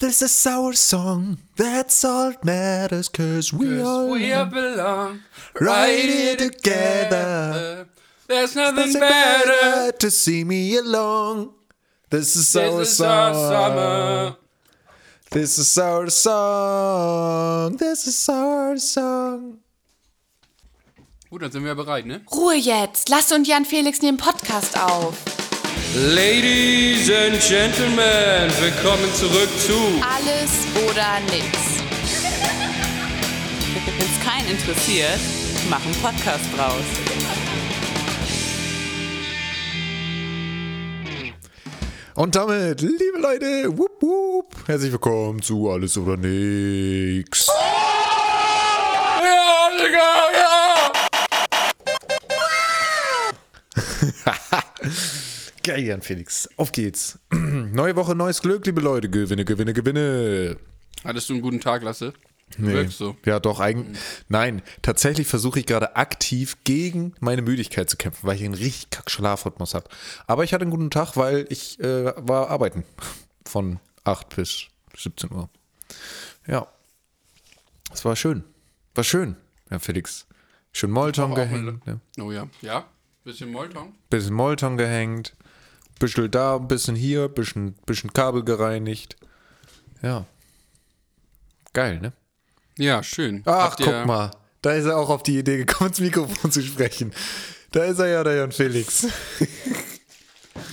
This is our song, that's all that matters, cause we all We belong right here together. There's nothing better. better to see me along. This is our This is our song. summer. This is our song. This is our song. Gut, dann sind wir bereit, ne? Ruhe jetzt. Lass und Jan Felix nehmen Podcast auf. Ladies and Gentlemen, willkommen zurück zu Alles oder nix. Wenn es keinen interessiert, mach einen Podcast draus. Und damit, liebe Leute, wupp, wupp, herzlich willkommen zu Alles oder Nix. Ja, Digga, Geil, Jan Felix. Auf geht's. Neue Woche, neues Glück, liebe Leute. Gewinne, gewinne, gewinne. Hattest du einen guten Tag, Lasse? Nee. So. Ja, doch, eigentlich. Nein, tatsächlich versuche ich gerade aktiv gegen meine Müdigkeit zu kämpfen, weil ich einen richtig kack Schlafrhythmus habe. Aber ich hatte einen guten Tag, weil ich äh, war arbeiten. Von 8 bis 17 Uhr. Ja. Es war schön. War schön, ja, Felix. Schön Molton gehängt. Ne? Oh ja. Ja? Bisschen Molton? Bisschen Molton gehängt. Bisschen da, bisschen hier, bisschen, bisschen Kabel gereinigt. Ja. Geil, ne? Ja, schön. Ach, Habt guck mal. Da ist er auch auf die Idee gekommen, ins Mikrofon zu sprechen. Da ist er ja, der Jan Felix.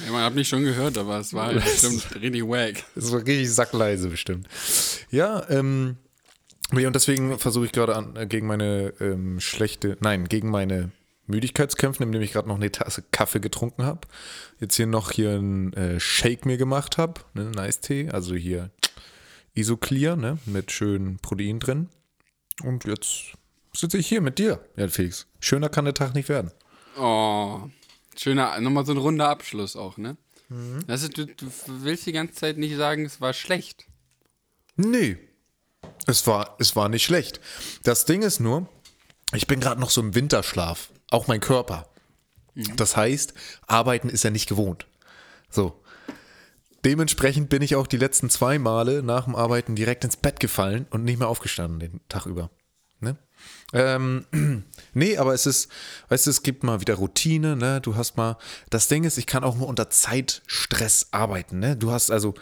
Ja, man hat mich schon gehört, aber es war halt bestimmt richtig wack. Das war richtig sackleise bestimmt. Ja, ähm, und deswegen versuche ich gerade an, äh, gegen meine ähm, schlechte, nein, gegen meine Müdigkeitskämpfe, indem ich gerade noch eine Tasse Kaffee getrunken habe. Jetzt hier noch hier einen äh, Shake mir gemacht habe, ne, Nice Tee, also hier Isoclear, ne, mit schön Protein drin. Und jetzt sitze ich hier mit dir, Jan Felix. Schöner kann der Tag nicht werden. Oh, schöner, nochmal so ein runder Abschluss auch, ne? Das ist, du, du willst die ganze Zeit nicht sagen, es war schlecht. Nee. Es war, es war nicht schlecht. Das Ding ist nur, ich bin gerade noch so im Winterschlaf. Auch mein Körper. Das heißt, arbeiten ist er nicht gewohnt. So. Dementsprechend bin ich auch die letzten zwei Male nach dem Arbeiten direkt ins Bett gefallen und nicht mehr aufgestanden den Tag über. Ne? Ähm, nee, aber es ist, weißt du, es gibt mal wieder Routine, ne? Du hast mal, das Ding ist, ich kann auch nur unter Zeitstress arbeiten, ne? Du hast also,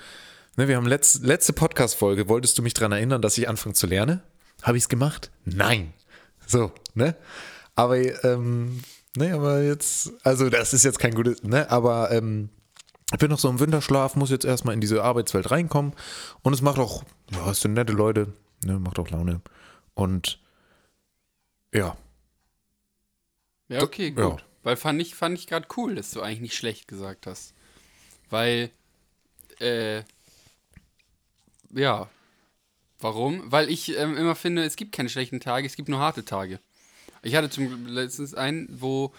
ne, wir haben letz, letzte Podcast-Folge, wolltest du mich daran erinnern, dass ich anfange zu lernen? Habe ich es gemacht? Nein. So, ne? Aber, ähm, ne, aber jetzt, also das ist jetzt kein gutes, ne, aber, ähm, ich bin noch so im Winterschlaf, muss jetzt erstmal in diese Arbeitswelt reinkommen und es macht auch, ja, es sind nette Leute, ne, macht auch Laune und ja, Ja, okay, gut. Ja. Weil fand ich, fand ich gerade cool, dass du eigentlich nicht schlecht gesagt hast. Weil, äh, ja. Warum? Weil ich ähm, immer finde, es gibt keine schlechten Tage, es gibt nur harte Tage. Ich hatte zum letztens einen, wo,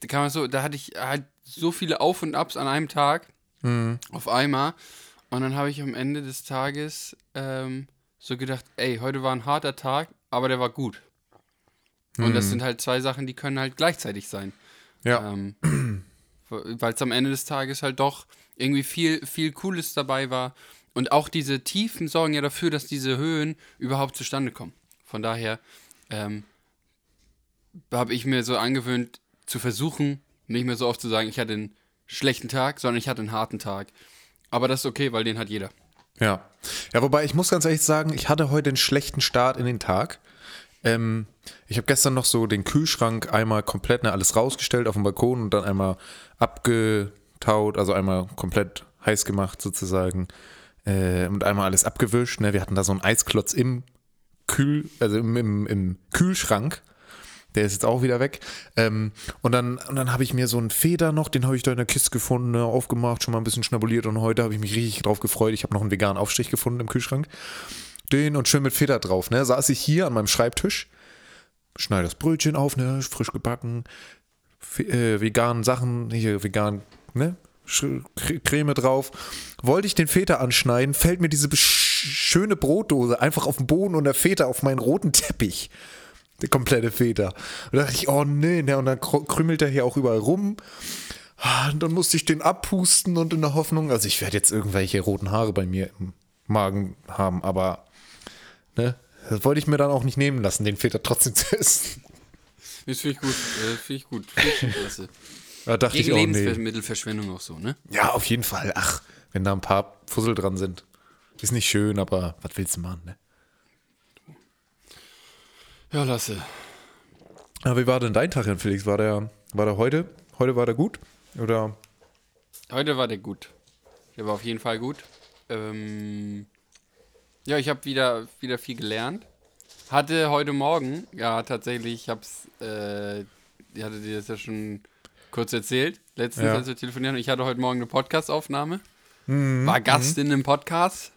da kann man so, da hatte ich halt so viele Auf und Abs an einem Tag, auf einmal. Und dann habe ich am Ende des Tages ähm, so gedacht, ey, heute war ein harter Tag, aber der war gut. Und das sind halt zwei Sachen, die können halt gleichzeitig sein. ja, Ähm, Weil es am Ende des Tages halt doch irgendwie viel, viel Cooles dabei war. Und auch diese Tiefen sorgen ja dafür, dass diese Höhen überhaupt zustande kommen. Von daher ähm, habe ich mir so angewöhnt, zu versuchen, nicht mehr so oft zu sagen, ich hatte einen schlechten Tag, sondern ich hatte einen harten Tag. Aber das ist okay, weil den hat jeder. ja. Ja, wobei ich muss ganz ehrlich sagen, ich hatte heute einen schlechten Start in den Tag. Ähm, ich habe gestern noch so den Kühlschrank einmal komplett ne, alles rausgestellt auf dem Balkon und dann einmal abgetaut, also einmal komplett heiß gemacht sozusagen äh, und einmal alles abgewischt. Ne? Wir hatten da so einen Eisklotz im Kühl, also im, im, im Kühlschrank. Der ist jetzt auch wieder weg. Ähm, und dann, und dann habe ich mir so einen Feder noch, den habe ich da in der Kiste gefunden, ne, aufgemacht, schon mal ein bisschen schnabuliert und heute habe ich mich richtig drauf gefreut. Ich habe noch einen veganen Aufstrich gefunden im Kühlschrank. Den und schön mit Feder drauf, ne? Saß ich hier an meinem Schreibtisch, schneide das Brötchen auf, ne? Frisch gebacken, äh, veganen Sachen, hier vegan, ne? Creme drauf. Wollte ich den Feta anschneiden, fällt mir diese schöne Brotdose einfach auf den Boden und der Feta auf meinen roten Teppich. Der komplette Feta. Und da dachte ich, oh nee, ne? Und dann kr- krümelt er hier auch überall rum. Ah, Und dann musste ich den abpusten und in der Hoffnung, also ich werde jetzt irgendwelche roten Haare bei mir im Magen haben, aber ne, das wollte ich mir dann auch nicht nehmen lassen, den Filter trotzdem zu essen. Das finde ich gut. Äh, finde ich gut. Finde ich klasse. Da dachte Gegen ich auch, nee. Lebensmittelverschwendung auch so, ne? Ja, auf jeden Fall. Ach, wenn da ein paar Fussel dran sind. Ist nicht schön, aber was willst du machen, ne? Ja, Lasse. Aber wie war denn dein Tag, Herr Felix? War der, war der heute? Heute war der gut? Oder? Heute war der gut. Der war auf jeden Fall gut. Ähm, ja, ich habe wieder, wieder viel gelernt. Hatte heute Morgen, ja, tatsächlich, ich hab's, äh, ich hatte dir das ja schon kurz erzählt, letztens, Ja. als wir telefonieren. Ich hatte heute Morgen eine Podcastaufnahme. Mhm, War Gast in einem Podcast.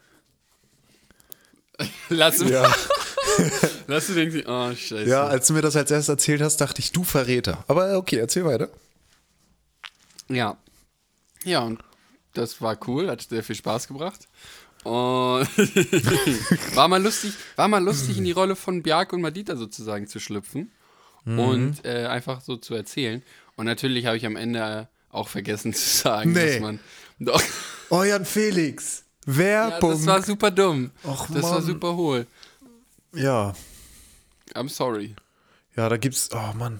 Lass, Ja. lass du denken, oh, scheiße. ja, als du mir das als erstes erzählt hast, dachte ich, du Verräter. Aber okay, erzähl weiter. Ja. Ja, und das war cool, hat sehr viel Spaß gebracht. Und war mal lustig, war mal lustig in die Rolle von Bjark und Madita sozusagen zu schlüpfen und äh, einfach so zu erzählen. Und natürlich habe ich am Ende auch vergessen zu sagen, Nee. dass man doch Jan Felix. ja, Werbung. das war super dumm. Och, das war Mann. super hohl. Ja. I'm sorry. Ja, da gibt's, oh Mann.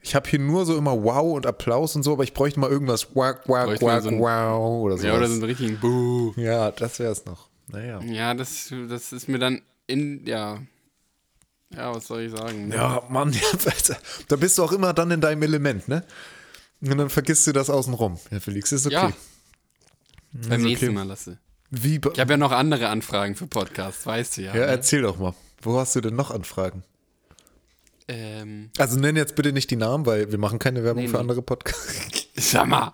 Ich habe hier nur so immer Wow und Applaus und so, aber ich bräuchte mal irgendwas Wack, Wack, Wack, so ein- Wow oder so. Ja, oder so einen richtigen Buh. Ja, das wär's noch. Naja. Ja, das, das ist mir dann in, ja. Ja, was soll ich sagen? Ja, Mann, ja, da bist du auch immer dann in deinem Element, ne? Und dann vergisst du das außenrum. Ja, Felix, ist okay. Ja. Beim okay. nächsten Mal lasse. Wie, Ich habe ja noch andere Anfragen für Podcasts, weißt du ja. ja, ne? erzähl doch mal. Wo hast du denn noch Anfragen? ähm, Also nenn jetzt bitte nicht die Namen, weil wir machen keine Werbung Nee, für nee. andere Podcasts. sag mal.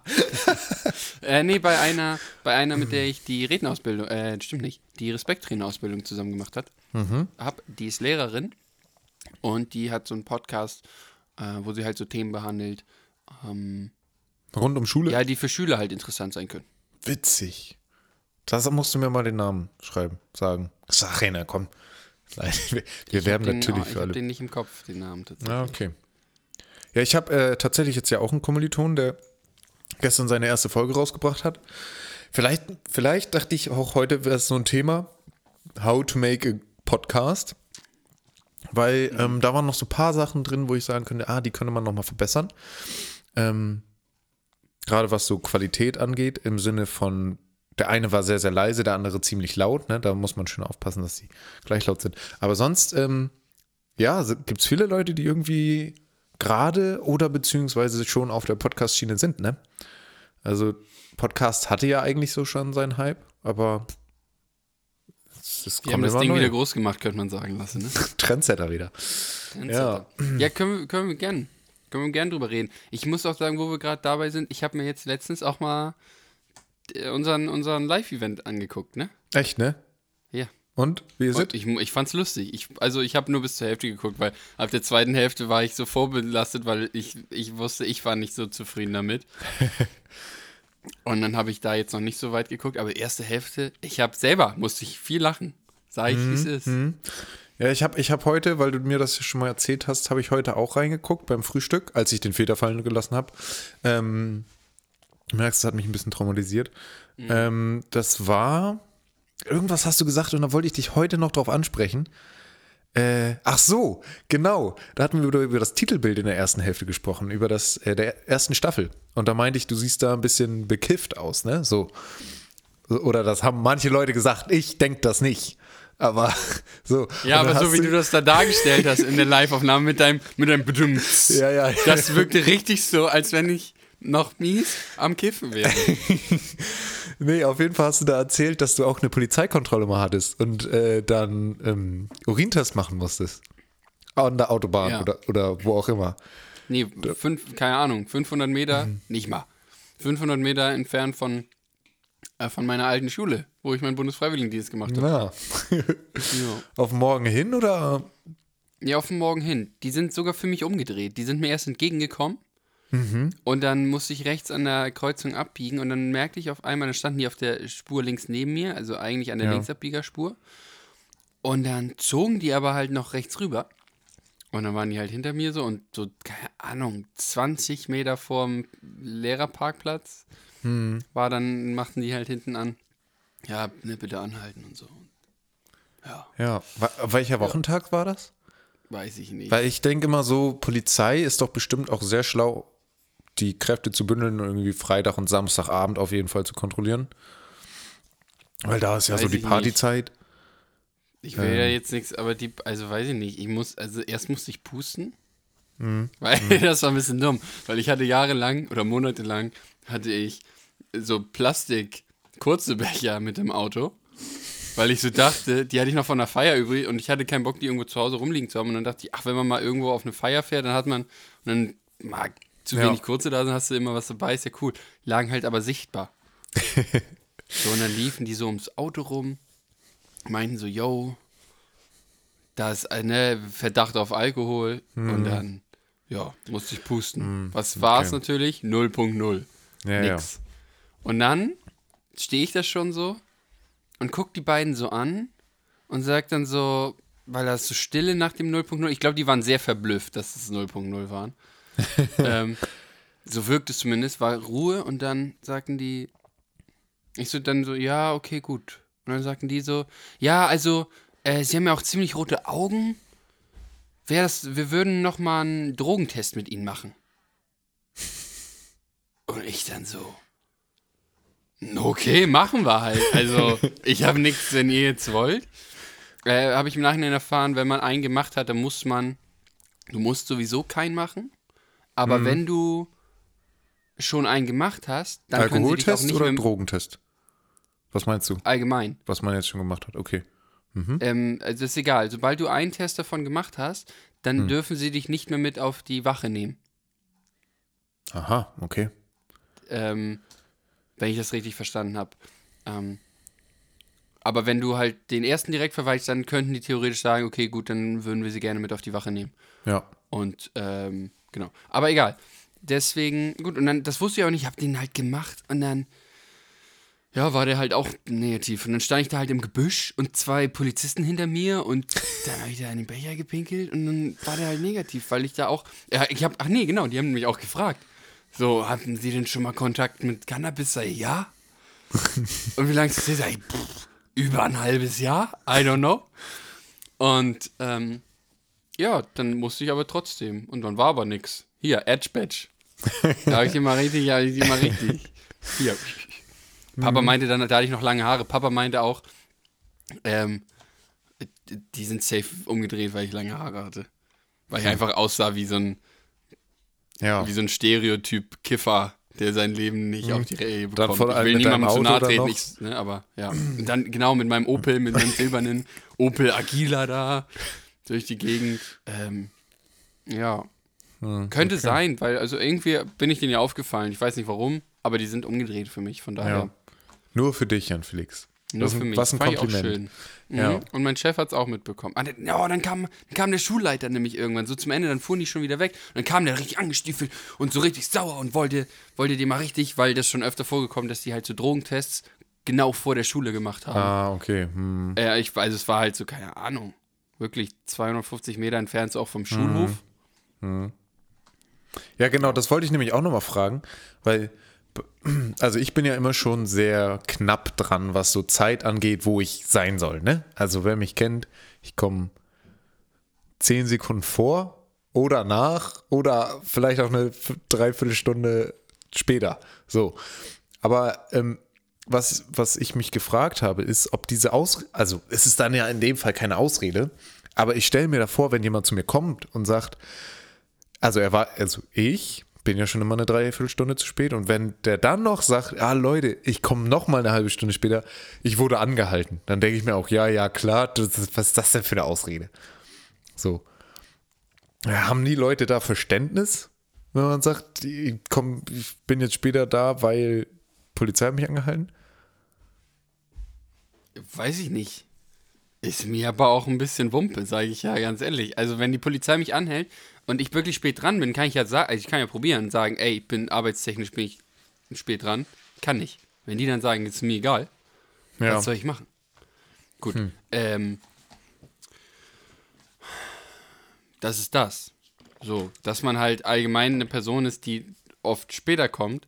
äh, nee, bei einer, bei einer, mit der ich die Rednerausbildung, äh, stimmt nicht, die Respekttrainerausbildung zusammen gemacht hat, hab, die ist Lehrerin und die hat so einen Podcast, äh, wo sie halt so Themen behandelt, ähm, Rund um Schule? ja, die für Schüler halt interessant sein können. Witzig. Das musst du mir mal den Namen schreiben, sagen. Sag einer, komm. Wir, Ich werben den, natürlich ich für alle. den nicht im Kopf, den Namen tatsächlich. Ja, okay. Ja, ich habe äh, tatsächlich jetzt ja auch einen Kommiliton, der gestern seine erste Folge rausgebracht hat. Vielleicht, vielleicht dachte ich auch heute wäre es so ein Thema, how to make a podcast. Weil ähm, da waren noch so ein paar Sachen drin, wo ich sagen könnte, ah, die könnte man nochmal verbessern. Ähm, Gerade was so Qualität angeht, im Sinne von, der eine war sehr, sehr leise, der andere ziemlich laut. Ne? Da muss man schön aufpassen, dass sie gleich laut sind. Aber sonst, ähm, ja, gibt es viele Leute, die irgendwie gerade oder beziehungsweise schon auf der Podcast-Schiene sind, ne? Also Podcast hatte ja eigentlich so schon seinen Hype, aber es Die haben das Ding neue. wieder groß gemacht, könnte man sagen lassen. Ne? Trendsetter wieder. Ja. ja, können wir, können wir gern. Können wir gern drüber reden. Ich muss auch sagen, wo wir gerade dabei sind, ich habe mir jetzt letztens auch mal unseren, unseren Live-Event angeguckt, ne? Echt, ne? Ja. Und wie ist es? Ich, ich fand's lustig. Ich, also ich habe nur bis zur Hälfte geguckt, weil ab der zweiten Hälfte war ich so vorbelastet, weil ich, ich wusste, ich war nicht so zufrieden damit. Und dann habe ich da jetzt noch nicht so weit geguckt, aber erste Hälfte, ich habe selber, musste ich viel lachen. Sag ich, wie es ist. Ja, ich habe ich hab heute, weil du mir das schon mal erzählt hast, habe ich heute auch reingeguckt beim Frühstück, als ich den Feder fallen gelassen habe. Ähm, du merkst, das hat mich ein bisschen traumatisiert. Ähm, das war, irgendwas hast du gesagt und da wollte ich dich heute noch drauf ansprechen. Äh, ach so, genau. Da hatten wir über, über das Titelbild in der ersten Hälfte gesprochen, über das äh, der ersten Staffel. Und da meinte ich, du siehst da ein bisschen bekifft aus, ne? So. Oder das haben manche Leute gesagt. Ich denke das nicht. Aber so. Ja, aber so wie du das da dargestellt hast in der Live-Aufnahme mit deinem, mit deinem Bedumms. Ja, ja. Das wirkte richtig so, als wenn ich noch mies am Kiffen wäre. Nee, auf jeden Fall hast du da erzählt, dass du auch eine Polizeikontrolle mal hattest und äh, dann ähm, Urintest machen musstest. An der Autobahn Ja. oder, oder wo auch immer. Nee, fünf, keine Ahnung, 500 Meter, Mhm. nicht mal. 500 Meter entfernt von, äh, von meiner alten Schule, wo ich meinen Bundesfreiwilligendienst gemacht habe. Na. Ja. Auf morgen hin oder? ja, auf den Morgen hin. Die sind sogar für mich umgedreht. Die sind mir erst entgegengekommen. Mhm. Und dann musste ich rechts an der Kreuzung abbiegen und dann merkte ich auf einmal, dann standen die auf der Spur links neben mir, also eigentlich an der Ja. Linksabbiegerspur. Und dann zogen die aber halt noch rechts rüber. Und dann waren die halt hinter mir so und so, keine Ahnung, 20 Meter vorm Lehrerparkplatz Hm. war dann, machten die halt hinten an. Ja, ne, bitte anhalten und so. Ja, Ja. Welcher Wochentag war das? weiß ich nicht. Weil ich denke immer so, Polizei ist doch bestimmt auch sehr schlau, die Kräfte zu bündeln und irgendwie Freitag und Samstagabend auf jeden Fall zu kontrollieren. Weil da ist ja Weiß so die nicht. Partyzeit. Ich will ja jetzt nichts, aber die, also weiß ich nicht. Ich muss, also erst musste ich pusten. Weil das war ein bisschen dumm. Weil ich hatte jahrelang oder monatelang hatte ich so Plastik kurze Becher mit dem Auto. Weil ich so dachte, die hatte ich noch von der Feier übrig und ich hatte keinen Bock, die irgendwo zu Hause rumliegen zu haben. Und dann dachte ich, ach, wenn man mal irgendwo auf eine Feier fährt, dann hat man, und dann mag zu Ja. wenig kurze da sind, hast du immer was dabei, ist ja cool. Lagen halt aber sichtbar. so, und dann liefen die so ums Auto rum, meinten so, yo, da ist eine Verdacht auf Alkohol und dann, ja, musste ich pusten. Was war's okay. natürlich? 0.0. Ja, Nix. Und dann stehe ich da schon so und guck die beiden so an und sag dann so, weil da ist so Stille nach dem 0.0, ich glaube, die waren sehr verblüfft, dass es 0.0 waren. ähm, so wirkt es zumindest, war Ruhe und dann sagten die, ich so dann so, ja, okay, gut. Und dann sagten die so, ja, also, äh, sie haben ja auch ziemlich rote Augen. Wäre das, wir würden noch mal einen Drogentest mit ihnen machen. Und ich dann so, okay, machen wir halt. Also, ich habe nichts, wenn ihr jetzt wollt. Äh, habe ich im Nachhinein erfahren, wenn man einen gemacht hat, dann muss man, du musst sowieso keinen machen. Aber Mhm. wenn du schon einen gemacht hast, dann können sie dich auch Alkoholtest nicht oder Drogentest? Was meinst du? allgemein. Was man jetzt schon gemacht hat? Okay. Ähm, also ist egal. Sobald du einen Test davon gemacht hast, dann Hm. dürfen sie dich nicht mehr mit auf die Wache nehmen. Aha, okay. Ähm, wenn ich das richtig verstanden habe. Ähm, aber wenn du halt den ersten direkt verweichst, dann könnten die theoretisch sagen, okay, gut, dann würden wir sie gerne mit auf die Wache nehmen. Ja. Und ähm, genau. Aber egal. Deswegen, gut, und dann, das wusste ich auch nicht, ich habe den halt gemacht und dann, ja, war der halt auch negativ. Und dann stand ich da halt im Gebüsch und zwei Polizisten hinter mir und dann habe ich da in den Becher gepinkelt und dann war der halt negativ, weil ich da auch, ja, ich habe, ach nee, genau, die haben mich auch gefragt. So, hatten Sie denn schon mal Kontakt mit Cannabis? Ja. und wie lange ist das? Sag ich, pff, über ein halbes Jahr? I don't know. Und, ähm, ja, dann musste ich aber trotzdem. Und dann war aber nix. Hier, Edge Badge. Da habe ich die mal richtig, ja, die mal richtig. Hier. Papa meinte dann, da hatte ich noch lange Haare. Papa meinte auch, ähm, die sind safe umgedreht, weil ich lange Haare hatte. Weil ich einfach aussah wie so ein, Ja. wie so ein Stereotyp Kiffer, der sein Leben nicht auf die Reihe bekommt. Dann vor ich will niemandem zu nahe treten, ich, ne, aber ja. Und dann genau mit meinem Opel, mit meinem silbernen Opel Agila da durch die Gegend. Ähm, ja. Hm, Könnte sein, weil also irgendwie bin ich denen ja aufgefallen. Ich weiß nicht warum, aber die sind umgedreht für mich. Von daher ja. Nur für dich, Jan Felix. nur was, für ein- mich. Was ein Fand Kompliment. Auch schön. Mhm. Ja. Und mein Chef hat es auch mitbekommen. Ah, Ja, dann kam, dann kam der Schulleiter nämlich irgendwann, so zum Ende, dann fuhren die schon wieder weg. Und dann kam der richtig angestiefelt und so richtig sauer und wollte, wollte die mal richtig, weil das schon öfter vorgekommen, dass die halt so Drogentests genau vor der Schule gemacht haben. Ah, okay. Hm. Äh, ich weiß, es war halt so, keine Ahnung, wirklich 250 Meter entfernt, so auch vom Schulhof. Ja, genau, das wollte ich nämlich auch nochmal fragen, weil, also ich bin ja immer schon sehr knapp dran, was so Zeit angeht, wo ich sein soll, ne? Also wer mich kennt, ich komme zehn Sekunden vor oder nach oder vielleicht auch eine Dreiviertelstunde später. So. Aber ähm, was, was ich mich gefragt habe, ist, ob diese Ausrede, also es ist dann ja in dem Fall keine Ausrede, aber ich stelle mir davor, wenn jemand zu mir kommt und sagt, also er war, also ich bin ja schon immer eine Dreiviertelstunde zu spät und wenn der dann noch sagt, ah Leute, ich komme noch mal eine halbe Stunde später, ich wurde angehalten, dann denke ich mir auch, ja, ja, klar, das was ist das denn für eine Ausrede? So. Haben die Leute da Verständnis, wenn man sagt, ich, komm, ich bin jetzt später da, weil Polizei mich angehalten? Weiß ich nicht. Ist mir aber auch ein bisschen Wumpe, sage ich ja ganz ehrlich. Also wenn die Polizei mich anhält und ich wirklich spät dran bin, kann ich ja sagen, also ich kann ja probieren und sagen, ey, ich bin arbeitstechnisch bin ich spät dran. Kann nicht. Wenn die dann sagen, ist mir egal, Ja. was soll ich machen? Gut. Ähm, das ist das. So, dass man halt allgemein eine Person ist, die oft später kommt.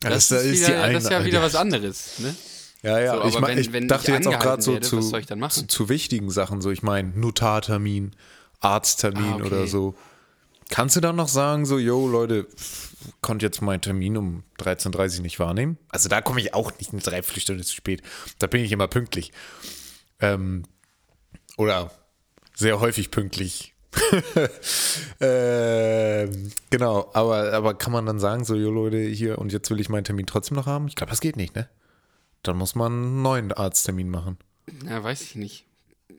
Das, ist, wieder, das ist ja wieder was anderes, ne? Ja, ja, So, ich, mein, wenn- ich wenn ich dachte jetzt auch gerade so zu, ich zu, zu wichtigen Sachen, so ich meine Notartermin, Arzttermin Ah, okay. oder so. Kannst du dann noch sagen, so, yo, Leute, konnte jetzt meinen Termin um 13.30 Uhr nicht wahrnehmen? Also da komme ich auch nicht eine Dreiviertelstunde zu spät. Da bin ich immer pünktlich. Ähm, oder sehr häufig pünktlich. ähm, genau, aber, aber kann man dann sagen, so, jo Leute, hier und jetzt will ich meinen Termin trotzdem noch haben? Ich glaube, das geht nicht, ne? Dann muss man einen neuen Arzttermin machen. Ja, weiß ich nicht.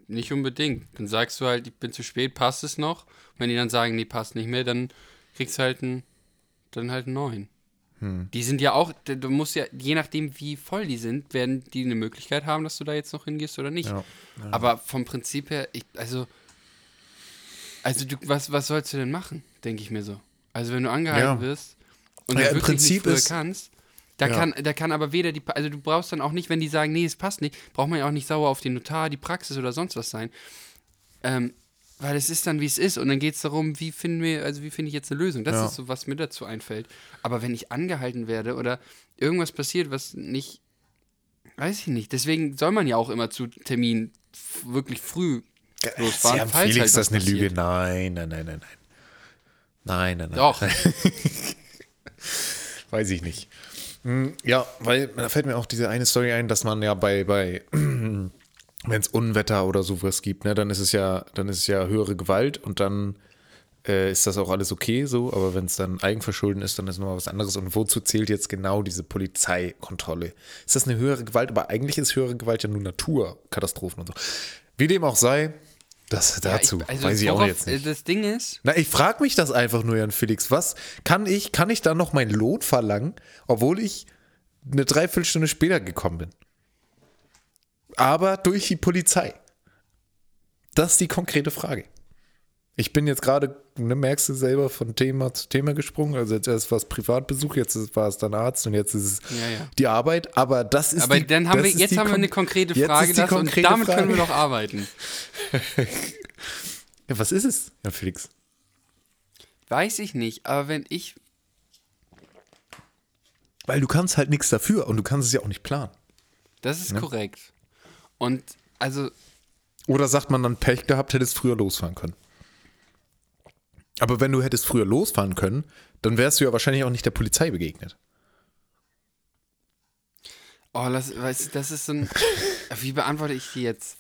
Nicht unbedingt. Dann sagst du halt, ich bin zu spät, passt es noch? Und wenn die dann sagen, nee, passt nicht mehr, dann kriegst du halt einen, dann halt einen neuen. Hm. Die sind ja auch, du musst ja, je nachdem wie voll die sind, werden die eine Möglichkeit haben, dass du da jetzt noch hingehst oder nicht. Ja, Aber vom Prinzip her, ich, also, also du, was, was sollst du denn machen, denke ich mir so. Also wenn du angehalten Ja. wirst und Ja, du im Prinzip nicht ist- kannst, da Ja. kann, da kann aber weder die, also du brauchst dann auch nicht, wenn die sagen, nee, es passt nicht, braucht man ja auch nicht sauer auf den Notar, die Praxis oder sonst was sein. Ähm, weil es ist dann, wie es ist. Und dann geht es darum, wie finden wir, also wie finde ich jetzt eine Lösung? Das Ja. ist so, was mir dazu einfällt. Aber wenn ich angehalten werde oder irgendwas passiert, was nicht, weiß ich nicht. Deswegen soll man ja auch immer zu Termin f- wirklich früh losfahren. Ja, falls Felix, halt das ist eine passiert. Lüge. Nein, nein, nein, nein, nein. Nein, nein, nein. Doch. Weiß ich nicht. Hm, Ja, weil da fällt mir auch diese eine Story ein, dass man ja bei, bei wenn es Unwetter oder sowas gibt, ne, dann ist es ja, dann ist es ja höhere Gewalt und dann äh, ist das auch alles okay so, aber wenn es dann Eigenverschulden ist, dann ist nochmal was anderes. Und wozu zählt jetzt genau diese Polizeikontrolle? Ist das eine höhere Gewalt? Aber eigentlich ist höhere Gewalt ja nur Naturkatastrophen und so. Wie dem auch sei, das dazu, Ja, ich, also weiß ich auch jetzt nicht. Das Ding ist, Na, ich frage mich das einfach nur, Jan Felix. Was kann ich, kann ich da noch meinen Lohn verlangen, obwohl ich eine Dreiviertelstunde später gekommen bin? Aber durch die Polizei. Das ist die konkrete Frage. Ich bin jetzt gerade, ne, merkst du selber, von Thema zu Thema gesprungen. Also jetzt erst war es Privatbesuch, jetzt war es dann Arzt und jetzt ist es Ja, ja. die Arbeit. Aber das ist aber die, dann haben wir, jetzt haben wir eine konkrete Frage das, und konkrete damit können wir Frage. doch arbeiten. Ja, was ist es, Jan Felix? Weiß ich nicht, aber wenn ich, Weil du kannst halt nichts dafür und du kannst es ja auch nicht planen. das ist korrekt. Und also, Oder sagt man dann Pech gehabt, hättest früher losfahren können. Aber wenn du hättest früher losfahren können, dann wärst du ja wahrscheinlich auch nicht der Polizei begegnet. oh, das, weißt, das ist so ein, wie beantworte ich die jetzt?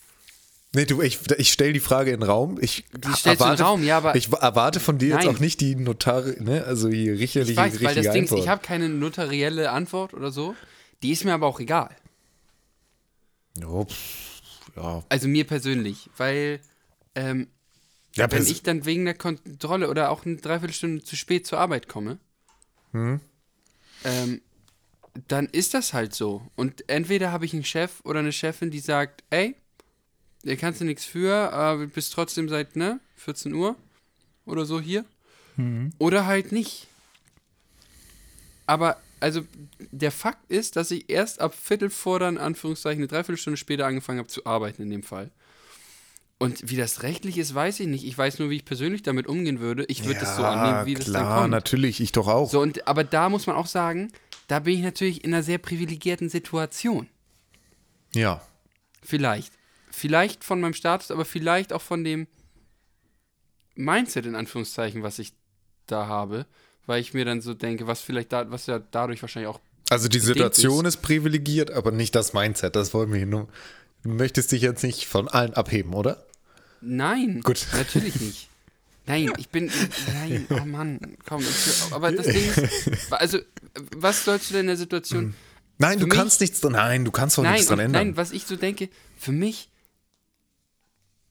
Nee, du, ich, ich stelle die Frage in den Raum. Ich Die stellst du in den Raum, ja, aber- Ich erwarte von dir jetzt Nein. auch nicht die Notare, ne, also die richtige, Ich weiß, weil das Ding ist, ich habe keine notarielle Antwort oder so. Die ist mir aber auch egal. ja, pff, ja, Also mir persönlich, weil ähm, ja, wenn pers- ich dann wegen der Kontrolle oder auch eine Dreiviertelstunde zu spät zur Arbeit komme, Hm? ähm, dann ist das halt so. Und entweder habe ich einen Chef oder eine Chefin, die sagt, ey, da kannst du nichts für, aber du bist trotzdem seit, ne, 14 Uhr oder so hier. Hm. Oder halt nicht. Aber, also, der Fakt ist, dass ich erst ab Viertel vor dann, Anführungszeichen, eine Dreiviertelstunde später angefangen habe zu arbeiten in dem Fall. Und wie das rechtlich ist, weiß ich nicht. Ich weiß nur, wie ich persönlich damit umgehen würde. Ich würde das so annehmen, wie das dann klar, kommt. natürlich, ich doch auch. So, und, aber da muss man auch sagen, da bin ich natürlich in einer sehr privilegierten Situation. Ja. Vielleicht. Vielleicht von meinem Status, aber vielleicht auch von dem Mindset, in Anführungszeichen, was ich da habe. Weil ich mir dann so denke, was vielleicht da, was ja dadurch wahrscheinlich auch. Also die Situation ist- ist privilegiert, aber nicht das Mindset. Das wollen wir hier nur. Du möchtest dich jetzt nicht von allen abheben, oder? Nein, Gut. natürlich nicht. Nein, ich bin. Nein, oh Mann, komm. Ich, aber das Ding ist. Also, was sollst du denn in der Situation. Nein, Für du mich- kannst nichts. Nein, du kannst doch Nein, nichts dran ändern. nein, was ich so denke, für mich,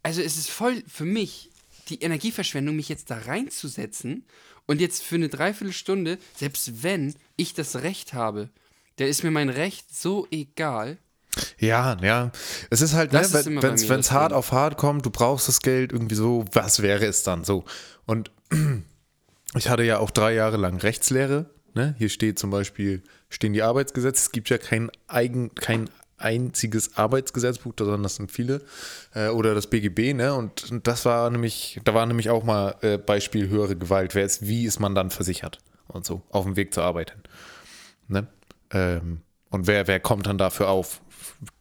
also es ist voll für mich die Energieverschwendung, mich jetzt da reinzusetzen und jetzt für eine Dreiviertelstunde, selbst wenn ich das Recht habe, da ist mir mein Recht so egal. Ja, ja. Es ist halt, Das ne, immer bei wenn es das hart auf hart kommt, du brauchst das Geld irgendwie so, was wäre es dann so? Und ich hatte ja auch drei Jahre lang Rechtslehre. Ne? Hier steht zum Beispiel, stehen die Arbeitsgesetze. Es gibt ja kein, eigen, kein einziges Arbeitsgesetzbuch, sondern das sind viele. Äh, oder das BGB, ne? Und, und das war nämlich, da war nämlich auch mal äh, Beispiel höhere Gewalt. Wer ist, wie ist man dann versichert? Und so, auf dem Weg zur Arbeit hin. Ne? Ähm, und wer, wer kommt dann dafür auf?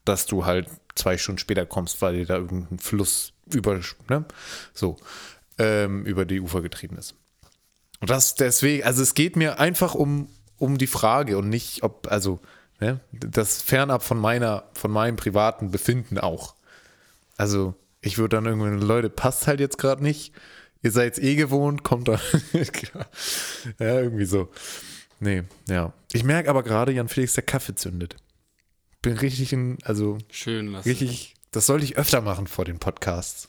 Dass du halt zwei Stunden später kommst, weil dir da irgendein Fluss über, ne? so, ähm, über die Ufer getrieben ist. Und das deswegen, also es geht mir einfach um, um die Frage und nicht, ob, also, ne, das fernab von meiner, von meinem privaten Befinden auch. Also, ich würde dann irgendwann, Leute, passt halt jetzt gerade nicht. Ihr seid eh gewohnt, kommt dann. ja, irgendwie so. Nee, ja. Ich merke aber gerade, Jan Felix, der Kaffee zündet. Bin richtig in, also Schön, lasse. richtig, das sollte ich öfter machen vor den Podcasts.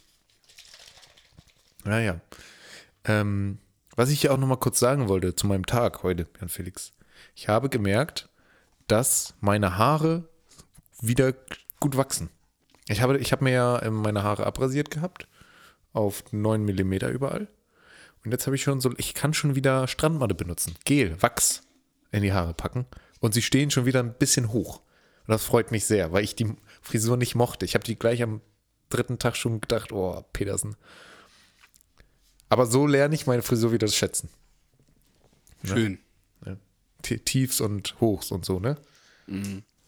Naja. Ähm, was ich hier auch nochmal kurz sagen wollte zu meinem Tag heute, Jan Felix. Ich habe gemerkt, dass meine Haare wieder gut wachsen. Ich habe, ich habe mir ja ähm, meine Haare abrasiert gehabt, auf 9 mm überall. Und jetzt habe ich schon so, ich kann schon wieder Strandmatte benutzen. Gel, Wachs in die Haare packen. Und sie stehen schon wieder ein bisschen hoch. Und das freut mich sehr, weil ich die Frisur nicht mochte. Ich habe die gleich am dritten Tag schon gedacht, oh, Petersen. Aber so lerne ich meine Frisur wieder schätzen. Schön. T- Tiefs und Hochs und so, ne?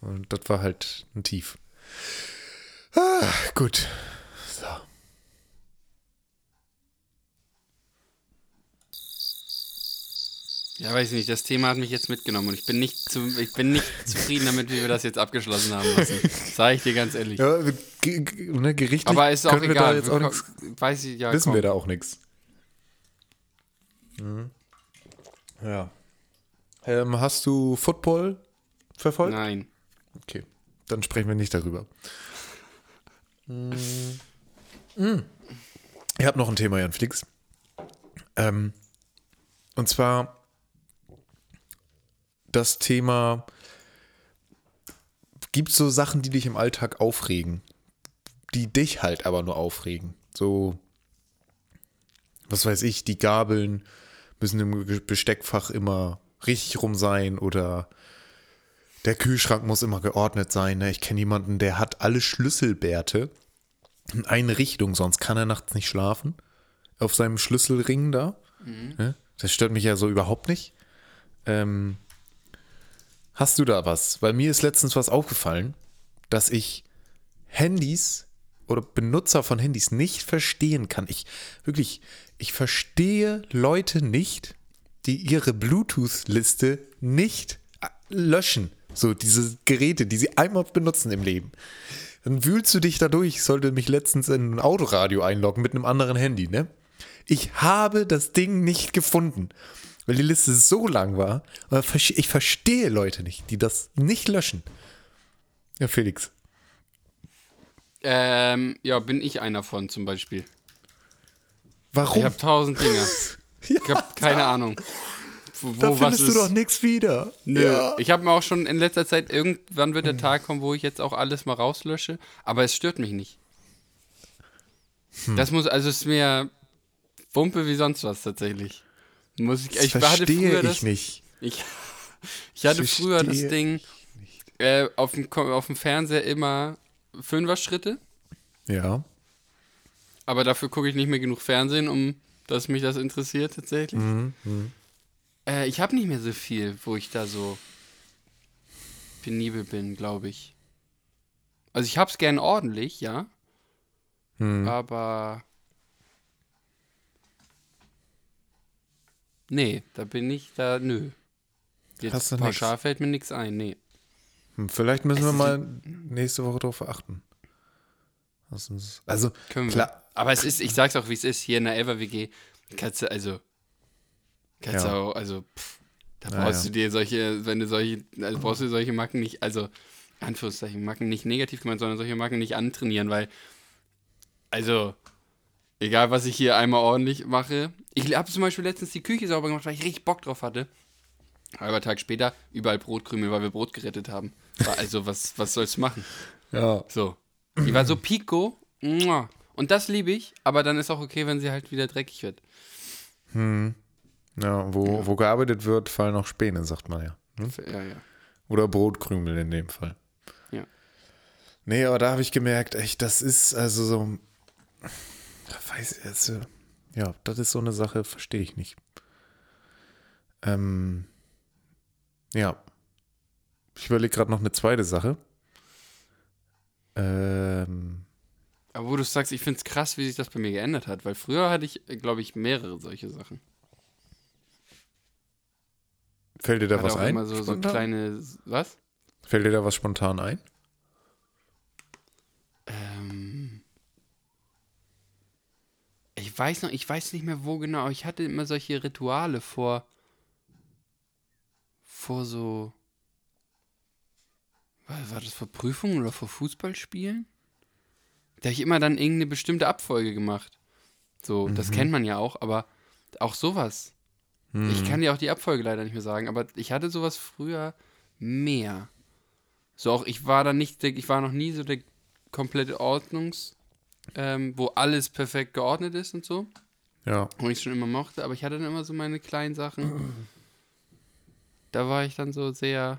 Und das war halt ein Tief. Ah, gut. Ja, weiß ich nicht, das Thema hat mich jetzt mitgenommen und ich bin nicht, zu, ich bin nicht zufrieden damit, wie wir das jetzt abgeschlossen haben lassen. Sage ich dir ganz ehrlich. Ja, ne, gerichtlich Aber ist auch können wir da egal. jetzt auch nix, weiß ich, ja, wissen komm. wir da auch nichts. Ja. Ähm, hast du Football verfolgt? Nein. Okay, dann sprechen wir nicht darüber. Mm. Ich habe noch ein Thema, Jan Flix. Ähm, und zwar das Thema, gibt es so Sachen, die dich im Alltag aufregen, die dich halt aber nur aufregen? So, was weiß ich, die Gabeln müssen im Besteckfach immer richtig rum sein oder der Kühlschrank muss immer geordnet sein. Ne? Ich kenne jemanden, der hat alle Schlüsselbärte in eine Richtung, sonst kann er nachts nicht schlafen. Auf seinem Schlüsselring da. Ne? Das stört mich ja so überhaupt nicht. Ähm, hast du da was? Weil mir ist letztens was aufgefallen, dass ich Handys oder Benutzer von Handys nicht verstehen kann. Ich wirklich, ich verstehe Leute nicht, die ihre Bluetooth-Liste nicht äh, löschen. So diese Geräte, die sie einmal benutzen im Leben. Dann wühlst du dich dadurch. Ich sollte mich letztens in ein Autoradio einloggen mit einem anderen Handy, ne? Ich habe das Ding nicht gefunden, weil die Liste so lang war. Ich verstehe Leute nicht, die das nicht löschen. Ja, Felix. Ähm, ja, bin ich einer von zum Beispiel. Warum? Ich habe tausend Dinge. Ich habe keine Ahnung. Wo, da findest du doch nichts wieder. Nö. Ja. Ich habe mir auch schon in letzter Zeit, irgendwann wird der Tag kommen, wo ich jetzt auch alles mal rauslösche, aber es stört mich nicht. Hm. Das muss, also es ist mir Wumpe wie sonst was tatsächlich. Muss ich, Das ich hatte verstehe früher ich das, nicht. Ich, ich hatte Ich früher das Ding äh, auf, dem, auf dem Fernseher immer Fünfer-Schritte, Ja. aber dafür gucke ich nicht mehr genug Fernsehen, um dass mich das interessiert tatsächlich. Äh, ich habe nicht mehr so viel, wo ich da so penibel bin, glaube ich. Also ich hab's gern ordentlich, ja. Aber nee, da bin ich da nö. Jetzt Hast du pauschal nix? fällt mir nichts ein, nee. Hm, Vielleicht müssen Es wir mal nächste Woche darauf achten. Also, Können wir. klar, Aber es ist, ich sag's auch, wie es ist, hier in der Ever WG, kannst du, also, kannst Ja. auch, also, pff, da brauchst ja. du dir solche, wenn du solche, also brauchst du solche Macken nicht, also, Anführungszeichen, Macken nicht negativ gemeint, sondern solche Macken nicht antrainieren, weil, also, egal was ich hier einmal ordentlich mache, ich habe zum Beispiel letztens die Küche sauber gemacht, weil ich richtig Bock drauf hatte. Halber Tag später, überall Brotkrümel, weil wir Brot gerettet haben. Also, was, was sollst du machen? ja. So. Die war so pico. Und das liebe ich, aber dann ist auch okay, wenn sie halt wieder dreckig wird. Ja, wo, wo gearbeitet wird, fallen auch Späne, sagt man ja. Hm? Ja, ja. Oder Brotkrümel in dem Fall. Ja. Nee, aber da habe ich gemerkt, echt, das ist also so. Weiß also, ja, das ist so eine Sache, verstehe ich nicht. Ähm, ja. Ich überlege gerade noch eine zweite Sache. Ähm, Aber wo du sagst, ich finde es krass, wie sich das bei mir geändert hat, weil früher hatte ich, glaube ich, mehrere solche Sachen. fällt dir da Hatte was ein? immer so, so spontan? kleine, was? Fällt dir da was spontan ein? Ich weiß noch, ich weiß nicht mehr wo genau, ich hatte immer solche Rituale vor, vor so, war, war das vor Prüfungen oder vor Fußballspielen? Da habe ich immer dann irgendeine bestimmte Abfolge gemacht. So, das kennt man ja auch, aber auch sowas. Ich kann dir auch die Abfolge leider nicht mehr sagen, aber ich hatte sowas früher mehr. So auch, ich war da nicht, der, ich war noch nie so der komplette Ordnungs, ähm, wo alles perfekt geordnet ist und so. Ja. Und ich schon immer mochte, aber ich hatte dann immer so meine kleinen Sachen. Da war ich dann so sehr,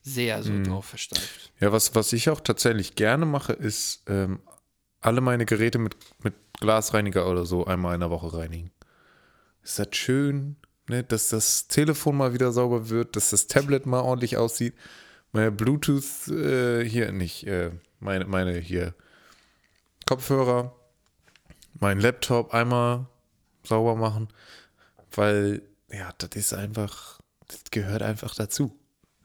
sehr so drauf versteift. Ja, was, was ich auch tatsächlich gerne mache, ist ähm, alle meine Geräte mit, mit Glasreiniger oder so einmal in der Woche reinigen. Ist das schön, ne, dass das Telefon mal wieder sauber wird, dass das Tablet mal ordentlich aussieht. Meine Bluetooth äh, hier nicht, äh, meine, meine hier Kopfhörer, mein Laptop einmal sauber machen, weil ja, das ist einfach, das gehört einfach dazu.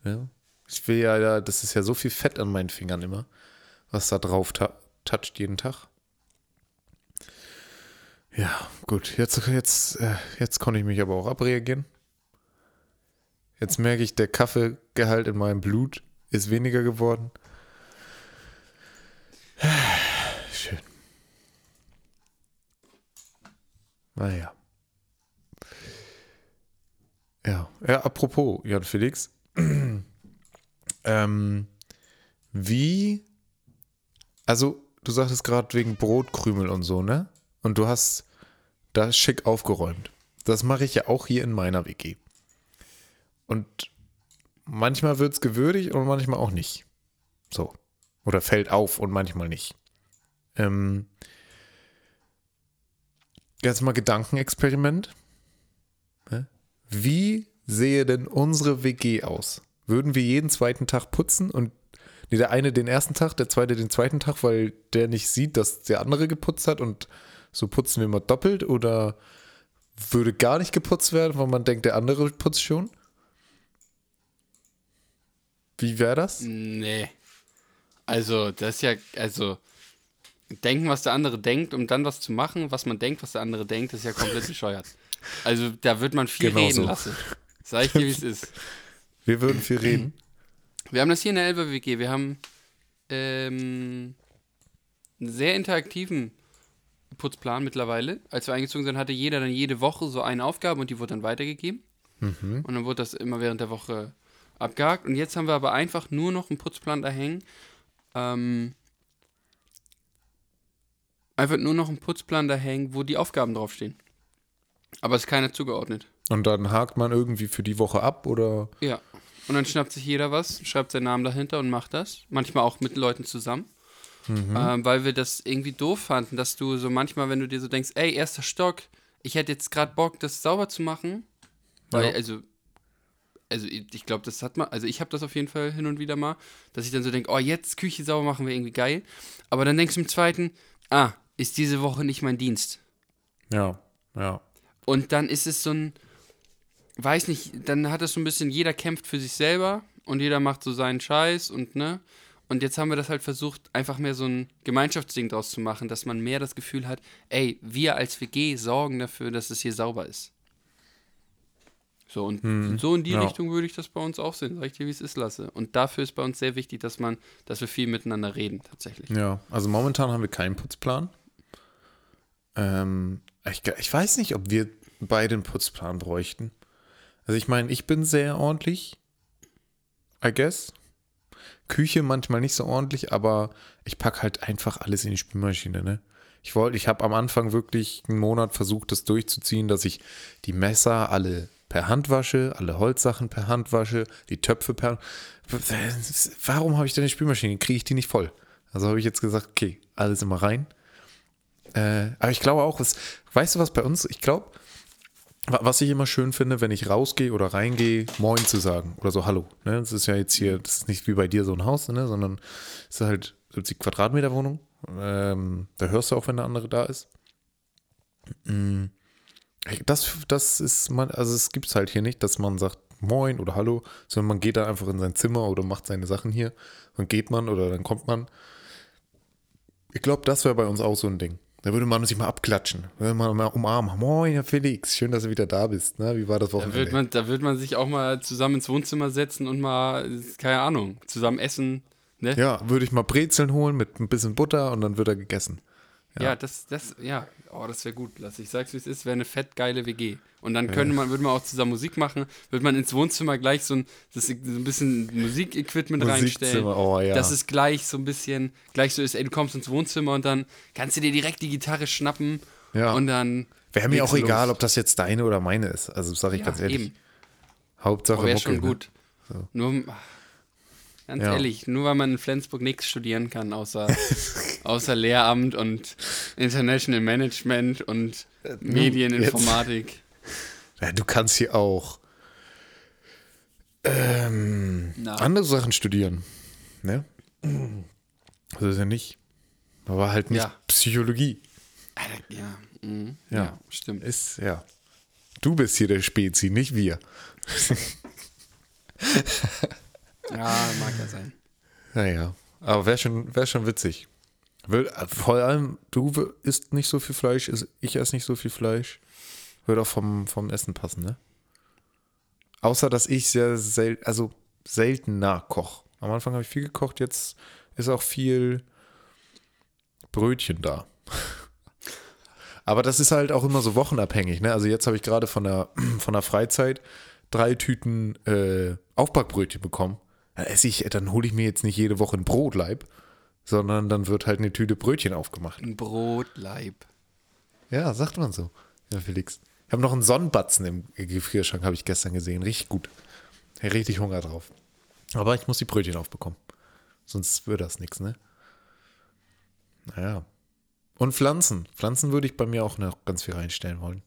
Ja? Ich will ja, das ist ja so viel Fett an meinen Fingern immer, was da drauf toucht jeden Tag. Ja, gut, jetzt, jetzt, äh, jetzt konnte ich mich aber auch abreagieren. Jetzt merke ich, der Kaffeegehalt in meinem Blut ist weniger geworden. Schön. Naja. Ja, ja apropos, Jan Felix. ähm, wie, also du sagtest gerade wegen Brotkrümel und so, ne? Und du hast da schick aufgeräumt. Das mache ich ja auch hier in meiner WG. Und manchmal wird es gewürdigt und manchmal auch nicht. So. Oder fällt auf und manchmal nicht. Ähm, jetzt mal Gedankenexperiment. Ne? Wie sehe denn unsere WG aus? Würden wir jeden zweiten Tag putzen und nee, der eine den ersten Tag, der zweite den zweiten Tag, weil der nicht sieht, dass der andere geputzt hat und so putzen wir mal doppelt oder würde gar nicht geputzt werden, weil man denkt, der andere putzt schon? Wie wäre das? Nee. Also, das ist ja, also, denken, was der andere denkt, um dann was zu machen, was man denkt, was der andere denkt, ist ja komplett bescheuert. Also, da wird man viel Genau reden so. lassen. Sag ich dir, wie es ist. Wir würden viel reden. Wir haben das hier in der Elber WG. Wir haben ähm, einen sehr interaktiven Putzplan mittlerweile. Als wir eingezogen sind, hatte jeder dann jede Woche so eine Aufgabe und die wurde dann weitergegeben. Und dann wurde das immer während der Woche abgehakt. Und jetzt haben wir aber einfach nur noch einen Putzplan da hängen. Ähm, einfach nur noch einen Putzplan da hängen, wo die Aufgaben draufstehen. Aber es ist keiner zugeordnet. Und dann hakt man irgendwie für die Woche ab oder. Ja. Und dann schnappt sich jeder was, schreibt seinen Namen dahinter und macht das. Manchmal auch mit Leuten zusammen. Ähm, weil wir das irgendwie doof fanden, dass du so manchmal, wenn du dir so denkst, ey, erster Stock, ich hätte jetzt gerade Bock, das sauber zu machen. Weil, Ja. also, also ich, glaube, das hat man, also ich habe das auf jeden Fall hin und wieder mal, dass ich dann so denke, oh, jetzt Küche sauber machen wir irgendwie geil. Aber dann denkst du im zweiten, ah, ist diese Woche nicht mein Dienst. Ja, ja. Und dann ist es so ein, weiß nicht, dann hat es so ein bisschen, jeder kämpft für sich selber und jeder macht so seinen Scheiß und ne. Und jetzt haben wir das halt versucht, einfach mehr so ein Gemeinschaftsding draus zu machen, dass man mehr das Gefühl hat, ey, wir als WG sorgen dafür, dass es hier sauber ist. So, und so in die ja. Richtung würde ich das bei uns auch sehen, sag ich dir, wie es ist, lasse. Und dafür ist bei uns sehr wichtig, dass man, dass wir viel miteinander reden, tatsächlich. Ja, also momentan haben wir keinen Putzplan. Ähm, ich, ich weiß nicht, ob wir beide einen Putzplan bräuchten. Also ich meine, ich bin sehr ordentlich, I guess. Küche manchmal nicht so ordentlich, aber ich packe halt einfach alles in die Spülmaschine, ne? Ich wollte, ich habe am Anfang wirklich einen Monat versucht, das durchzuziehen, dass ich die Messer alle per Hand wasche, alle Holzsachen per Hand wasche, die Töpfe per Warum habe ich denn eine Spülmaschine? Kriege ich die nicht voll? Also habe ich jetzt gesagt, okay, alles immer rein. Äh, aber ich glaube auch, was, weißt du was bei uns? Ich glaube, Wa- Was ich immer schön finde, wenn ich rausgehe oder reingehe, Moin zu sagen oder so Hallo. Ne? Das ist ja jetzt hier, das ist nicht wie bei dir so ein Haus, ne? sondern es ist halt 70 Quadratmeter Wohnung. Ähm, da hörst du auch, wenn der andere da ist. Mm. Das, das ist man, also es gibt es halt hier nicht, dass man sagt Moin oder Hallo, sondern man geht da einfach in sein Zimmer oder macht seine Sachen hier. Dann geht man oder dann kommt man. Ich glaube, das wäre bei uns auch so ein Ding. Da würde man sich mal abklatschen, würde man mal umarmen. Moin, Herr Felix, schön, dass du wieder da bist. Ne? Wie war das Da Wochenende? wird, man, da wird man sich auch mal zusammen ins Wohnzimmer setzen und mal, keine Ahnung, zusammen essen. Ne? ja, würde ich mal Brezeln holen mit ein bisschen Butter und dann wird er gegessen. Ja, das, das, ja, oh, das wäre gut, Lass. Ich sag's, wie es ist, wäre eine fett geile WG. Und dann könnte man, würde man auch zusammen Musik machen, würde man ins Wohnzimmer gleich so ein, das, so ein bisschen Musikequipment reinstellen. Oh ja. Dass es gleich so ein bisschen, gleich so ist, ey, du kommst ins Wohnzimmer und dann kannst du dir direkt die Gitarre schnappen Ja. und dann. Wäre mir auch du egal, los. ob das jetzt deine oder meine ist. Also sage ich Ja, ganz ehrlich. eben. Hauptsache Wäre Mucke, schon ne? gut. Nur, ach, ganz Ja. ehrlich, nur weil man in Flensburg nichts studieren kann, außer, außer Lehramt und International Management und Medieninformatik. Ja, du kannst hier auch ähm, andere Sachen studieren. Ne? Das ist ja nicht. Aber halt nicht Ja. Psychologie. Ja, mhm. Ja. ja. stimmt. Ist, ja. Du bist hier der Spezi, nicht wir. Ja, mag ja sein. Naja. Aber wäre schon, wär schon witzig. Vor allem, du isst nicht so viel Fleisch, is- ich esse nicht so viel Fleisch. Würde auch vom, vom Essen passen, ne? Außer, dass ich sehr selten, also selten nachkoche. Am Anfang habe ich viel gekocht, jetzt ist auch viel Brötchen da. Aber das ist halt auch immer so wochenabhängig, ne? Also jetzt habe ich gerade von der, von der Freizeit drei Tüten äh, Aufbackbrötchen bekommen. Dann esse ich, dann hole ich mir jetzt nicht jede Woche ein Brotleib, sondern dann wird halt eine Tüte Brötchen aufgemacht. Ein Brotleib. Ja, sagt man so. Ja, Felix. Ich habe noch einen Sonnenbatzen im Gefrierschrank, habe ich gestern gesehen. Richtig gut. Richtig Hunger drauf. Aber ich muss die Brötchen aufbekommen. Sonst würde das nichts, ne? Naja. Und Pflanzen. Pflanzen würde ich bei mir auch noch ganz viel reinstellen wollen.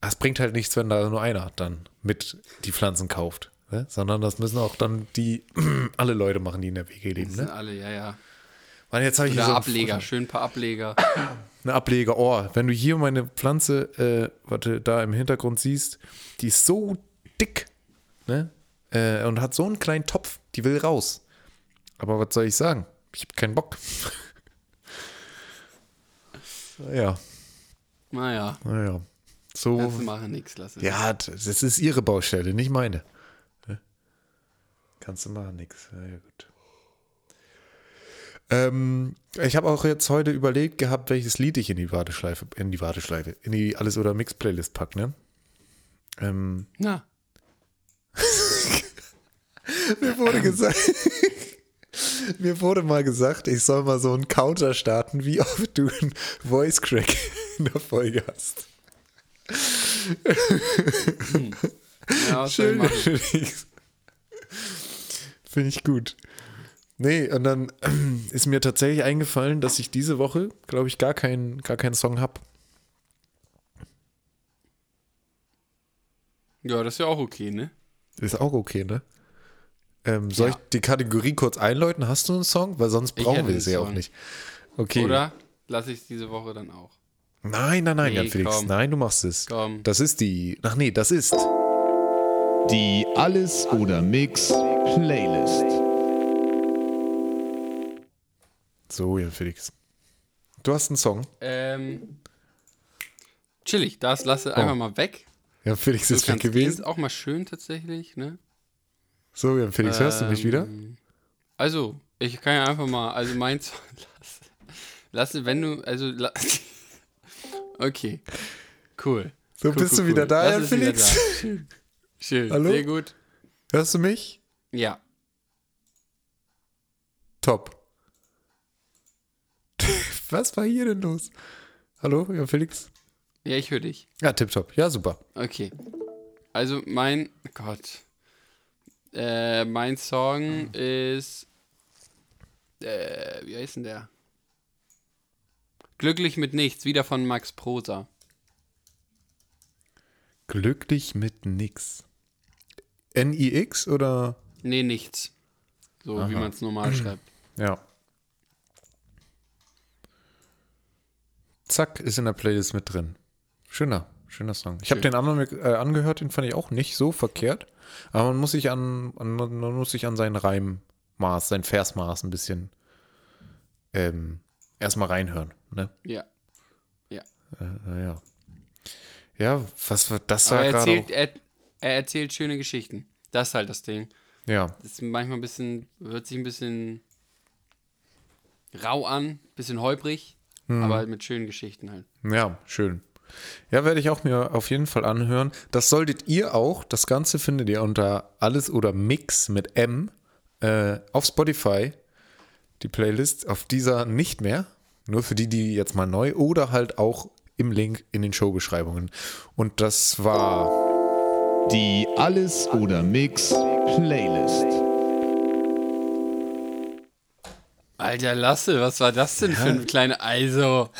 Es bringt halt nichts, wenn da nur einer dann mit die Pflanzen kauft. Ne? Sondern das müssen auch dann die alle Leute machen, die in der WG leben. Ne? alle, ja, ja. Mann, jetzt habe ich hier Oder so einen Ableger, schön ein paar Ableger. eine Ableger. Oh, wenn du hier meine Pflanze, äh, warte, da im Hintergrund siehst, die ist so dick, ne? Äh, und hat so einen kleinen Topf, die will raus. Aber was soll ich sagen? Ich habe keinen Bock. ja, Naja, naja. So, kannst machen, nix, lass es. ja, das ist ihre Baustelle, nicht meine. Kannst du machen, nix. Ja, ja, gut. Ähm, ich habe auch jetzt heute überlegt gehabt, welches Lied ich in die Warteschleife, in die Warteschleife, in die Alles- oder Mix-Playlist pack, ne? Ähm, Na, mir wurde gesagt, mir wurde mal gesagt, ich soll mal so einen Counter starten, wie oft du einen Voice Crack in der Folge hast. ja, soll ich Schön. Finde ich gut. Nee, und dann ist mir tatsächlich eingefallen, dass ich diese Woche, glaube ich, gar keinen gar keinen Song habe. Ja, das ist ja auch okay, ne? Ist auch okay, ne? Ähm, soll Ja. ich die Kategorie kurz einläuten? Hast du einen Song? Weil sonst brauchen wir es ja auch nicht. Okay. Oder lasse ich es diese Woche dann auch? Nein, nein, nein, Nee, Jan Felix. komm. Nein, du machst es. Komm. Das ist die. Ach nee, das ist. Die Alles oder Mix Playlist. So, Jan Felix. Du hast einen Song. Ähm, chillig, das lasse einfach mal weg. Jan Felix So ist weg gewesen. Ist auch mal schön tatsächlich, ne? So, Jan Felix, hörst du mich wieder? Ähm, Also, ich kann ja einfach mal, also meins, lass, lass, wenn du, also, la, okay, cool. So, cool, bist cool, du wieder cool. da, wieder Felix? da. Schön, Hallo? sehr gut. Hörst du mich? Ja, Top. Was war hier denn los? Hallo, Jan Felix? ja, ich höre dich. Ja, tipptopp. Ja, super. Okay. Also mein Gott. Äh, mein Song ist. Äh, wie heißt denn der? Glücklich mit nichts, wieder von Max Prosa. Glücklich mit nix. N-I-X oder? Nee, nichts. So wie man es normal schreibt. Ja. Zack, ist in der Playlist mit drin. Schöner, schöner Song. Ich habe den anderen äh, angehört, den fand ich auch nicht so verkehrt. Aber man muss sich an, an man muss sich an sein Reimmaß, sein Versmaß ein bisschen ähm, erstmal reinhören. Ne? Ja. Ja. Äh, naja. Ja, was war das er gerade er, er erzählt schöne Geschichten. Das ist halt das Ding. Ja, Das ist manchmal ein bisschen, hört sich ein bisschen rau an, bisschen holprig, Mhm. aber halt mit schönen Geschichten halt. Ja, schön. Ja, werde ich auch mir auf jeden Fall anhören. Das solltet ihr auch. Das Ganze findet ihr unter Alles oder Mix mit M äh, auf Spotify. Die Playlist auf dieser nicht mehr. Nur für die, die jetzt mal neu oder halt auch im Link in den Showbeschreibungen. Und das war Die Alles oder Mix Playlist. Alter Lasse, was war das denn für ein kleiner, also,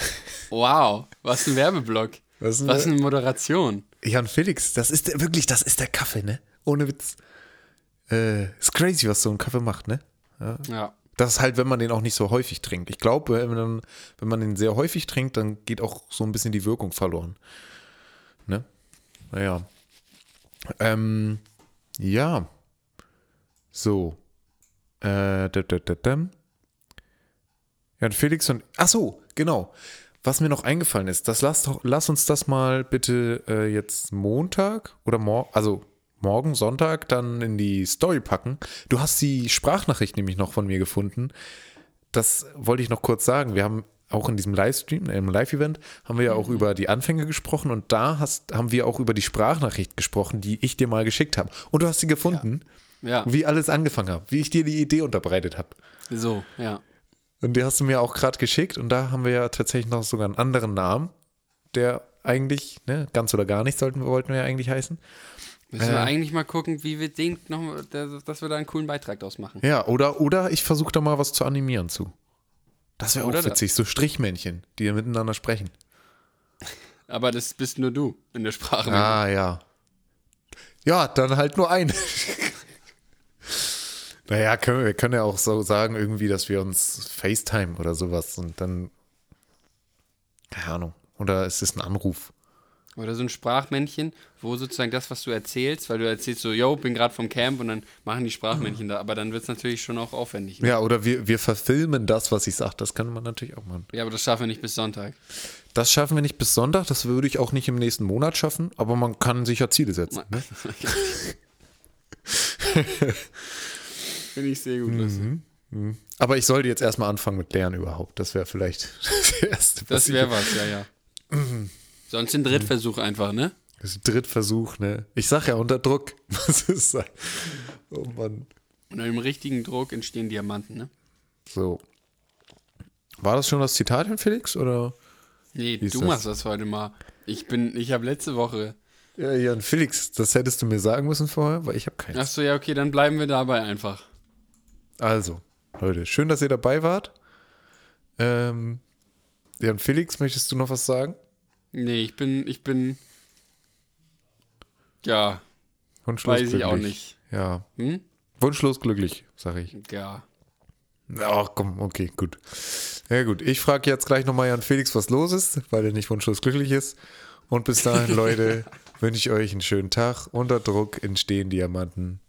wow, was ein Werbeblock. Was ein Was eine Moderation. Jan Felix. Das ist der, wirklich, das ist der Kaffee, ne? Ohne Witz. Äh, ist crazy, was so ein Kaffee macht, ne? Ja. Das ist halt, wenn man den auch nicht so häufig trinkt. Ich glaube, wenn man, wenn man den sehr häufig trinkt, dann geht auch so ein bisschen die Wirkung verloren. Ne? Naja. Ähm, ja. So. Äh, da, da, da, da. Ja, Felix und. Ach so, genau. Was mir noch eingefallen ist, das lass, lass uns das mal bitte äh, jetzt Montag oder morgen, also morgen, Sonntag, dann in die Story packen. Du hast die Sprachnachricht nämlich noch von mir gefunden. Das wollte ich noch kurz sagen. Wir haben auch in diesem Livestream, im Live-Event, haben wir ja auch über die Anfänge gesprochen und da hast, haben wir auch über die Sprachnachricht gesprochen, die ich dir mal geschickt habe. Und du hast sie gefunden, Ja. wie alles angefangen hat, wie ich dir die Idee unterbreitet habe. So, ja. Und die hast du mir auch gerade geschickt und da haben wir ja tatsächlich noch sogar einen anderen Namen, der eigentlich, ne, ganz oder gar nicht sollten, wollten wir ja eigentlich heißen. Müssen wir Äh. eigentlich mal gucken, wie wir den noch, dass wir da einen coolen Beitrag draus machen. Ja, oder, oder ich versuche da mal was zu animieren zu. Das wäre auch witzig, so Strichmännchen, die miteinander sprechen. Aber das bist nur du in der Sprache. Ah, ja. Ja, dann halt nur ein. naja, können wir, wir können ja auch so sagen, irgendwie, dass wir uns FaceTime oder sowas und dann. Keine Ahnung. Oder ist es ein Anruf? Oder so ein Sprachmännchen, wo sozusagen das, was du erzählst, weil du erzählst so, yo, bin gerade vom Camp und dann machen die Sprachmännchen da. Aber dann wird es natürlich schon auch aufwendig. Ne? Ja, oder wir, wir verfilmen das, was ich sage. Das kann man natürlich auch machen. Ja, aber das schaffen wir nicht bis Sonntag. Das schaffen wir nicht bis Sonntag. Das würde ich auch nicht im nächsten Monat schaffen. Aber man kann sich ja Ziele setzen. Ne? Finde ich sehr gut. Lasse. Aber ich sollte jetzt erstmal anfangen mit Lernen überhaupt. Das wäre vielleicht das Erste. Das wäre was, ja, ja. Sonst ein Drittversuch einfach, ne? Das ist Drittversuch, ne? Ich sag ja unter Druck. Was ist das? Oh Mann. Und im richtigen Druck entstehen Diamanten, ne? So. War das schon das Zitat, Herr Felix? Oder? Nee, du das? machst das heute mal. Ich bin, ich habe letzte Woche. Ja, Jan Felix, das hättest du mir sagen müssen vorher, weil ich habe keins. Achso, ja, okay, dann bleiben wir dabei einfach. Also, Leute, schön, dass ihr dabei wart. Ähm, Jan Felix, möchtest du noch was sagen? Nee, ich bin, ich bin. Ja, Wunschlos weiß ich auch glücklich. nicht. Ja. Hm? Wunschlos glücklich, sag ich. Ja. Ach komm, okay, gut. Ja gut, ich frage jetzt gleich nochmal Jan Felix, was los ist, weil er nicht wunschlos glücklich ist. Und bis dahin, Leute, wünsche ich euch einen schönen Tag. Unter Druck entstehen Diamanten.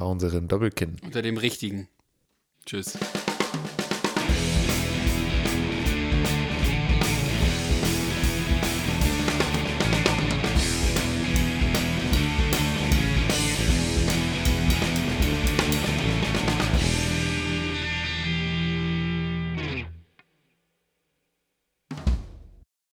Hauen sie rein, Doppelkinn. Unter dem richtigen. Tschüss.